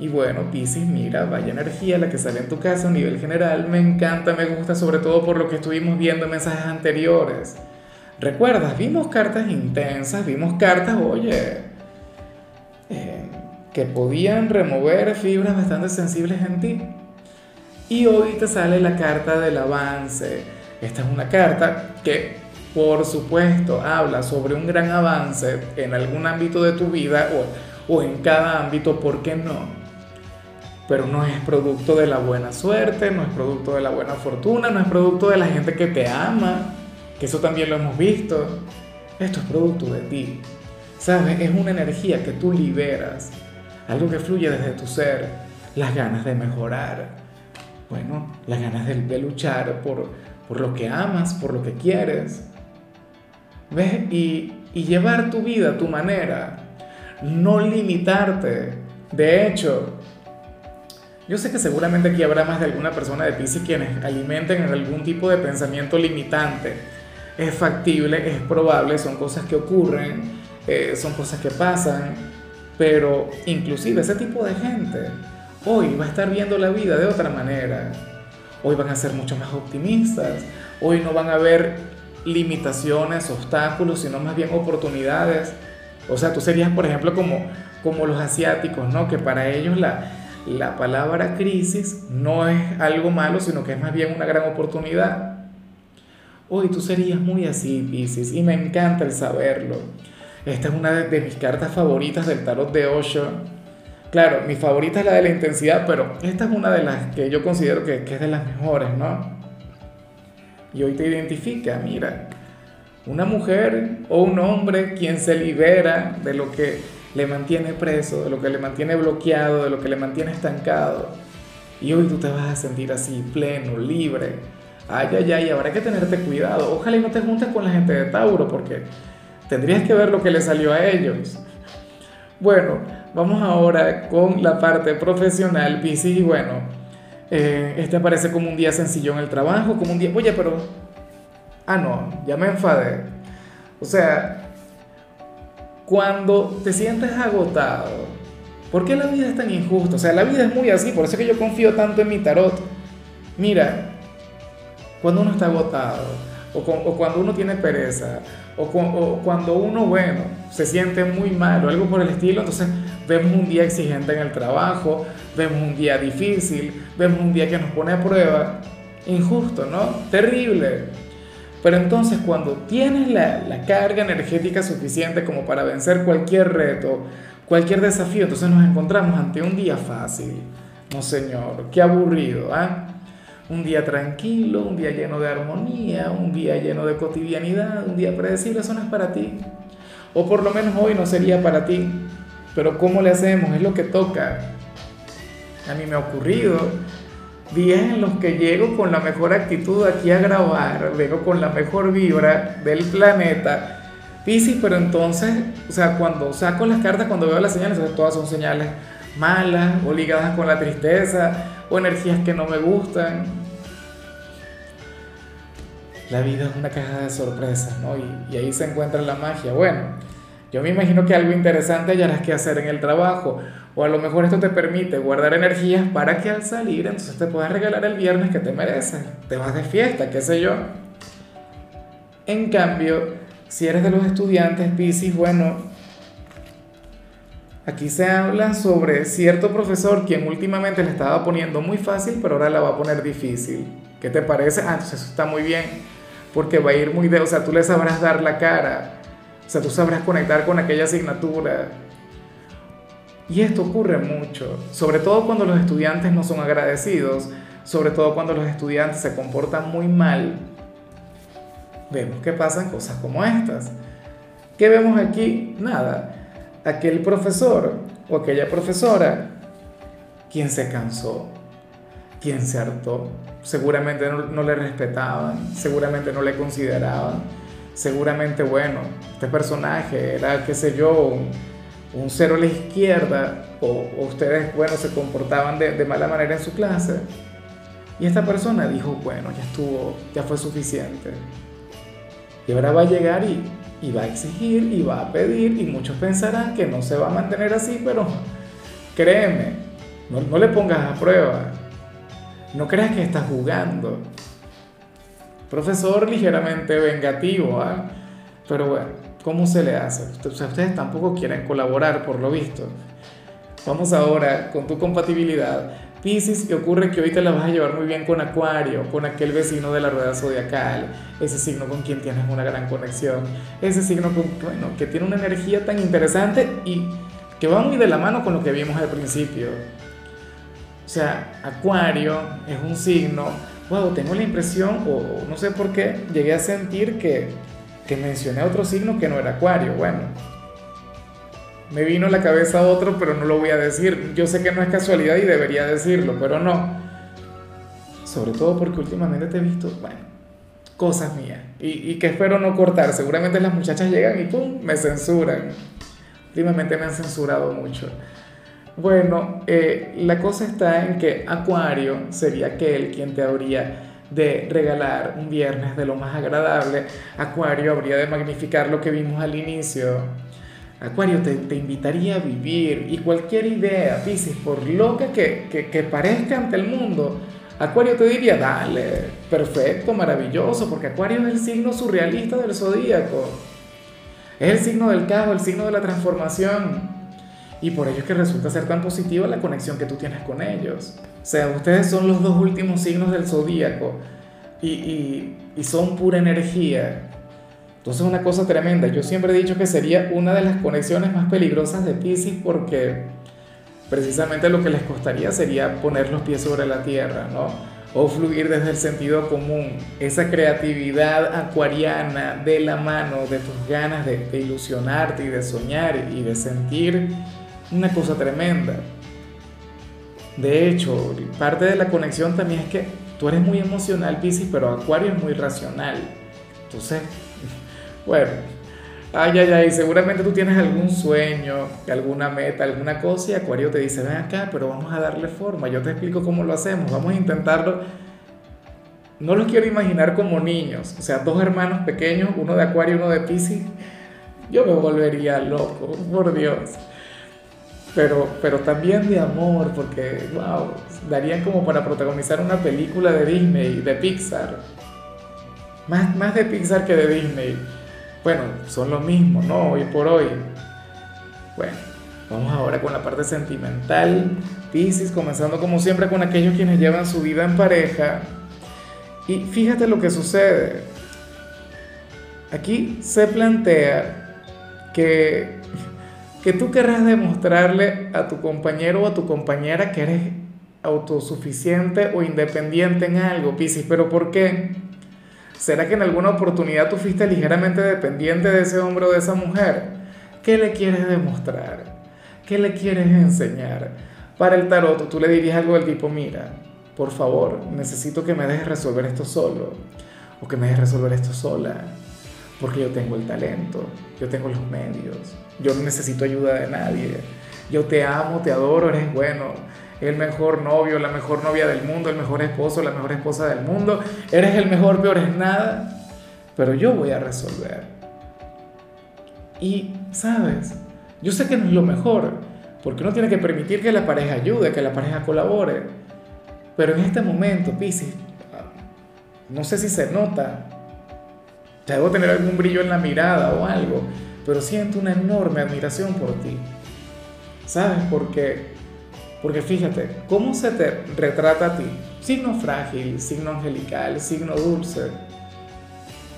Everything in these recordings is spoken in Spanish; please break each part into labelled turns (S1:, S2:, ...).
S1: Y bueno, Piscis, mira, vaya energía la que sale en tu casa a nivel general. Me encanta, me gusta, sobre todo por lo que estuvimos viendo en mensajes anteriores. ¿Recuerdas? Vimos cartas intensas, vimos cartas, oye, eh, que podían remover fibras bastante sensibles en ti. Y hoy te sale la carta del avance. Esta es una carta que, por supuesto, habla sobre un gran avance en algún ámbito de tu vida o, o en cada ámbito, ¿por qué no? Pero no es producto de la buena suerte, no es producto de la buena fortuna, no es producto de la gente que te ama, que eso también lo hemos visto. Esto es producto de ti. ¿Sabes? Es una energía que tú liberas, algo que fluye desde tu ser, las ganas de mejorar, bueno, las ganas de, luchar por, por, lo que amas, por lo que quieres. ¿Ves? Y, y llevar tu vida a tu manera, no limitarte. De hecho, yo sé que seguramente aquí habrá más de alguna persona de Pisces quienes alimenten en algún tipo de pensamiento limitante. Es factible, es probable, son cosas que ocurren, eh, son cosas que pasan, pero inclusive ese tipo de gente hoy va a estar viendo la vida de otra manera. Hoy van a ser mucho más optimistas, hoy no van a ver limitaciones, obstáculos, sino más bien oportunidades. O sea, tú serías, por ejemplo, como, como los asiáticos, ¿no? Que para ellos la, la palabra crisis no es algo malo, sino que es más bien una gran oportunidad. Hoy tú serías muy así, Pisces, y me encanta el saberlo. Esta es una de, mis cartas favoritas del tarot de Osho. Claro, mi favorita es la de la intensidad, pero esta es una de las que yo considero que, que es de las mejores, ¿no? Y hoy te identifica, mira, una mujer o un hombre quien se libera de lo que le mantiene preso, de lo que le mantiene bloqueado, de lo que le mantiene estancado. Y hoy tú te vas a sentir así, pleno, libre. Ay, ay, ay, habrá que tenerte cuidado. Ojalá y no te juntes con la gente de Tauro, porque tendrías que ver lo que le salió a ellos. Bueno, vamos ahora con la parte profesional, Piscis, y bueno, eh, este parece como un día sencillo en el trabajo, como un día, oye, pero, ah, no, ya me enfadé. O sea, cuando te sientes agotado, ¿por qué la vida es tan injusta? O sea, la vida es muy así, por eso es que yo confío tanto en mi tarot. Mira, cuando uno está agotado, o, cuando uno tiene pereza, o, o, cuando uno, bueno, se siente muy mal o algo por el estilo, entonces vemos un día exigente en el trabajo, vemos un día difícil, vemos un día que nos pone a prueba. Injusto, ¿no? Terrible. Pero entonces cuando tienes la, la, carga energética suficiente como para vencer cualquier reto, cualquier desafío, entonces nos encontramos ante un día fácil. No señor, qué aburrido, ¿ah? Un día tranquilo, un día lleno de armonía, un día lleno de cotidianidad, un día predecible, eso no es para ti. O por lo menos hoy no sería para ti. Pero ¿cómo le hacemos? Es lo que toca. A mí me ha ocurrido días en los que llego con la mejor actitud aquí a grabar, vengo con la mejor vibra del planeta. Piscis, pero entonces, o sea, cuando saco las cartas, cuando veo las señales, todas son señales malas o ligadas con la tristeza o energías que no me gustan. La vida es una caja de sorpresas, ¿no? Y, y ahí se encuentra la magia. Bueno, yo me imagino que algo interesante hayarás que hacer en el trabajo o a lo mejor esto te permite guardar energías para que al salir entonces te puedas regalar el viernes que te mereces. Te vas de fiesta, qué sé yo. En cambio, si eres de los estudiantes Piscis, bueno, aquí se habla sobre cierto profesor quien últimamente le estaba poniendo muy fácil, pero ahora la va a poner difícil. ¿Qué te parece? Ah, entonces eso está muy bien, porque va a ir muy de, o sea, tú le sabrás dar la cara, o sea, tú sabrás conectar con aquella asignatura y esto ocurre mucho, sobre todo cuando los estudiantes no son agradecidos, sobre todo cuando los estudiantes se comportan muy mal. Vemos que pasan cosas como estas. ¿Qué vemos aquí? Nada. Aquel profesor o aquella profesora, quien se cansó, quien se hartó. Seguramente no, le respetaban, seguramente no le consideraban, seguramente, bueno, este personaje era, qué sé yo, un, cero a la izquierda, o, ustedes, bueno, se comportaban de, de mala manera en su clase. Y esta persona dijo, bueno, ya estuvo, ya fue suficiente. Y ahora va a llegar y, y va a exigir y va a pedir y muchos pensarán que no se va a mantener así, pero créeme, no, le pongas a prueba. No creas que estás jugando. Profesor ligeramente vengativo, ¿ah? Pero bueno, ¿cómo se le hace? O sea, ustedes tampoco quieren colaborar por lo visto. Vamos ahora con tu compatibilidad. Piscis, que ocurre que hoy te la vas a llevar muy bien con Acuario, con aquel vecino de la rueda zodiacal, ese signo con quien tienes una gran conexión, ese signo bueno, que tiene una energía tan interesante y que va muy de la mano con lo que vimos al principio. O sea, Acuario es un signo, wow, tengo la impresión, o no sé por qué, llegué a sentir que, que mencioné otro signo que no era Acuario. Bueno, me vino a la cabeza otro, pero no lo voy a decir. Yo sé que no es casualidad y debería decirlo, pero no. Sobre todo porque últimamente te he visto, bueno, cosas mías. Y, que espero no cortar. Seguramente las muchachas llegan y ¡pum! me censuran. Últimamente me han censurado mucho. Bueno, eh, la cosa está en que Acuario sería aquel quien te habría de regalar un viernes de lo más agradable. Acuario habría de magnificar lo que vimos al inicio Acuario te, invitaría a vivir y cualquier idea, Pisces, por loca que, que, que, parezca ante el mundo, Acuario te diría, dale, perfecto, maravilloso, porque Acuario es el signo surrealista del zodíaco. Es el signo del caos, el signo de la transformación. Y por ello es que resulta ser tan positiva la conexión que tú tienes con ellos. O sea, ustedes son los dos últimos signos del zodíaco y, y, y son pura energía. Entonces es una cosa tremenda. Yo siempre he dicho que sería una de las conexiones más peligrosas de Pisces porque precisamente lo que les costaría sería poner los pies sobre la tierra, ¿no? O fluir desde el sentido común, esa creatividad acuariana de la mano, de tus ganas de, de ilusionarte y de soñar y de sentir una cosa tremenda. De hecho, parte de la conexión también es que tú eres muy emocional, Pisces, pero Acuario es muy racional. Entonces, bueno, ay, ay, ay, seguramente tú tienes algún sueño, alguna meta, alguna cosa y Acuario te dice, ven acá, pero vamos a darle forma, yo te explico cómo lo hacemos, vamos a intentarlo. No los quiero imaginar como niños, o sea, dos hermanos pequeños, uno de Acuario y uno de Pisces. Yo me volvería loco, por Dios. Pero, pero también de amor, porque, wow, darían como para protagonizar una película de Disney, de Pixar. Más, más de Pixar que de Disney. Bueno, son lo mismo, ¿no? Hoy por hoy. Bueno, vamos ahora con la parte sentimental. Pisces, comenzando como siempre con aquellos quienes llevan su vida en pareja. Y fíjate lo que sucede. Aquí se plantea que, que tú querrás demostrarle a tu compañero o a tu compañera que eres autosuficiente o independiente en algo, Pisces. ¿Pero por qué? ¿Será que en alguna oportunidad tú fuiste ligeramente dependiente de ese hombre o de esa mujer? ¿Qué le quieres demostrar? ¿Qué le quieres enseñar? Para el tarot tú le dirías algo del tipo, mira, por favor, necesito que me dejes resolver esto solo o que me dejes resolver esto sola, porque yo tengo el talento, yo tengo los medios, yo no necesito ayuda de nadie, yo te amo, te adoro, eres bueno, el mejor novio, la mejor novia del mundo, el mejor esposo, la mejor esposa del mundo, eres el mejor, peor es nada, pero yo voy a resolver. Y, ¿sabes? Yo sé que no es lo mejor, porque uno tiene que permitir que la pareja ayude, que la pareja colabore, pero en este momento, Pisces, no sé si se nota, debo tener algún brillo en la mirada o algo, pero siento una enorme admiración por ti. ¿Sabes? Porque porque fíjate, ¿cómo se te retrata a ti? Signo frágil, signo angelical, signo dulce.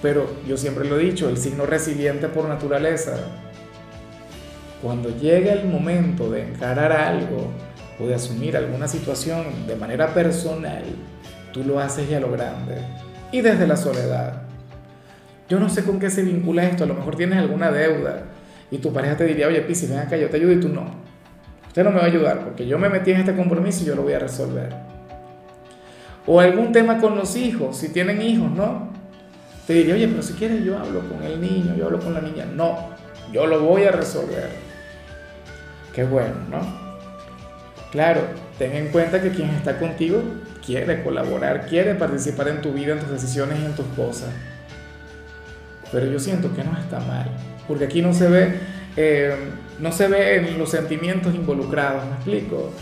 S1: Pero yo siempre lo he dicho, el signo resiliente por naturaleza. Cuando llega el momento de encarar algo o de asumir alguna situación de manera personal, tú lo haces ya lo grande. Y desde la soledad. Yo no sé con qué se vincula esto, a lo mejor tienes alguna deuda y tu pareja te diría, oye, Pisi, ven acá, yo te ayudo y tú no Usted no me va a ayudar porque yo me metí en este compromiso y yo lo voy a resolver. O algún tema con los hijos, si tienen hijos, ¿no? Te diría, oye, pero si quieres yo hablo con el niño, yo hablo con la niña. No, yo lo voy a resolver. Qué bueno, ¿no? Claro, ten en cuenta que quien está contigo quiere colaborar, quiere participar en tu vida, en tus decisiones y en tus cosas. Pero yo siento que no está mal, porque aquí no se ve, eh, no se ve los sentimientos involucrados, ¿me explico?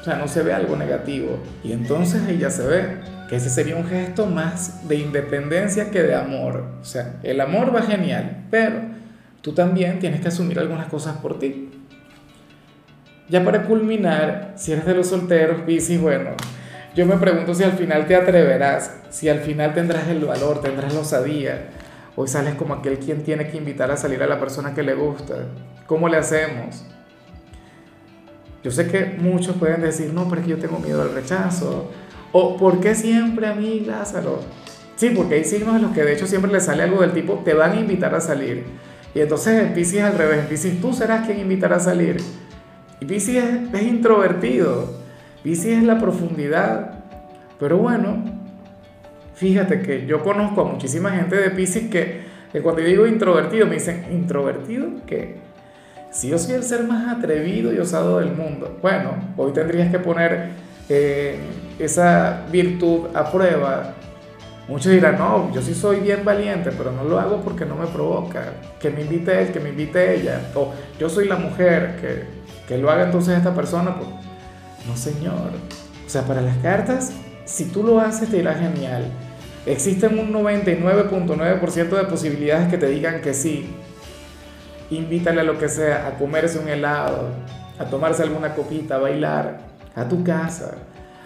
S1: O sea, no se ve algo negativo. Y entonces ahí ya se ve que ese sería un gesto más de independencia que de amor. O sea, el amor va genial, pero tú también tienes que asumir algunas cosas por ti. Ya para culminar, si eres de los solteros, Piscis, bueno, yo me pregunto si al final te atreverás, si al final tendrás el valor, tendrás la osadía. Hoy sales como aquel quien tiene que invitar a salir a la persona que le gusta. ¿Cómo le hacemos? Yo sé que muchos pueden decir, no, pero es que yo tengo miedo al rechazo. O, ¿por qué siempre a mí, Lázaro? Sí, porque hay signos en los que de hecho siempre le sale algo del tipo, te van a invitar a salir. Y entonces en Pisces al revés, en Pisces tú serás quien invitará a salir. Y Pisces es, introvertido, Pisces es la profundidad. Pero bueno, fíjate que yo conozco a muchísima gente de Pisces que, que cuando digo introvertido me dicen, ¿introvertido qué? Si yo soy el ser más atrevido y osado del mundo, bueno, hoy tendrías que poner eh, esa virtud a prueba. Muchos dirán, no, yo sí soy bien valiente, pero no lo hago porque no me provoca. Que me invite él, que me invite ella. O yo soy la mujer, que, que lo haga entonces esta persona. Pues, no, señor. O sea, para las cartas, si tú lo haces, te irá genial. Existen un 99.9% de posibilidades que te digan que sí. Invítale a lo que sea, a comerse un helado, a tomarse alguna copita, a bailar, a tu casa.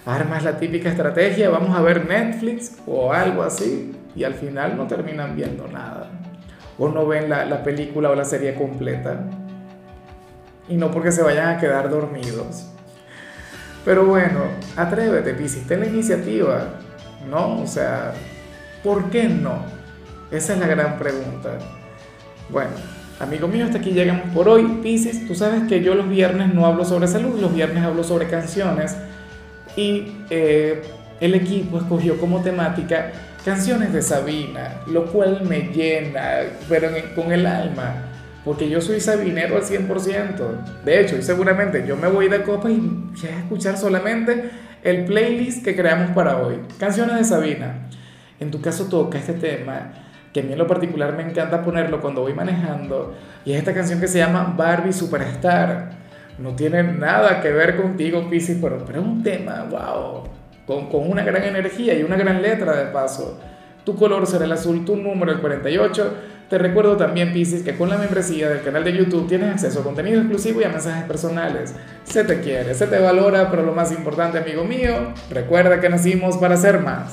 S1: Armas la típica estrategia, vamos a ver Netflix o algo así, y al final no terminan viendo nada. O no ven la, la película o la serie completa. Y no porque se vayan a quedar dormidos. Pero bueno, atrévete, Piscis, ten la iniciativa, ¿no? O sea, ¿por qué no? Esa es la gran pregunta. Bueno, amigo mío, hasta aquí llegamos por hoy. Piscis, tú sabes que yo los viernes no hablo sobre salud, los viernes hablo sobre canciones. Y eh, el equipo escogió como temática canciones de Sabina, lo cual me llena, pero con el alma porque yo soy sabinero al 100%. De hecho, y seguramente yo me voy de copa y voy a escuchar solamente el playlist que creamos para hoy. Canciones de Sabina. En tu caso toca este tema que a mí en lo particular me encanta ponerlo cuando voy manejando y es esta canción que se llama Barbie Superstar. No tiene nada que ver contigo, Pisces, pero, es un tema, wow, con, con una gran energía y una gran letra de paso. Tu color será el azul, tu número el 48 te recuerdo también, Pisces, que con la membresía del canal de YouTube tienes acceso a contenido exclusivo y a mensajes personales. Se te quiere, se te valora, pero lo más importante, amigo mío, recuerda que nacimos para ser más.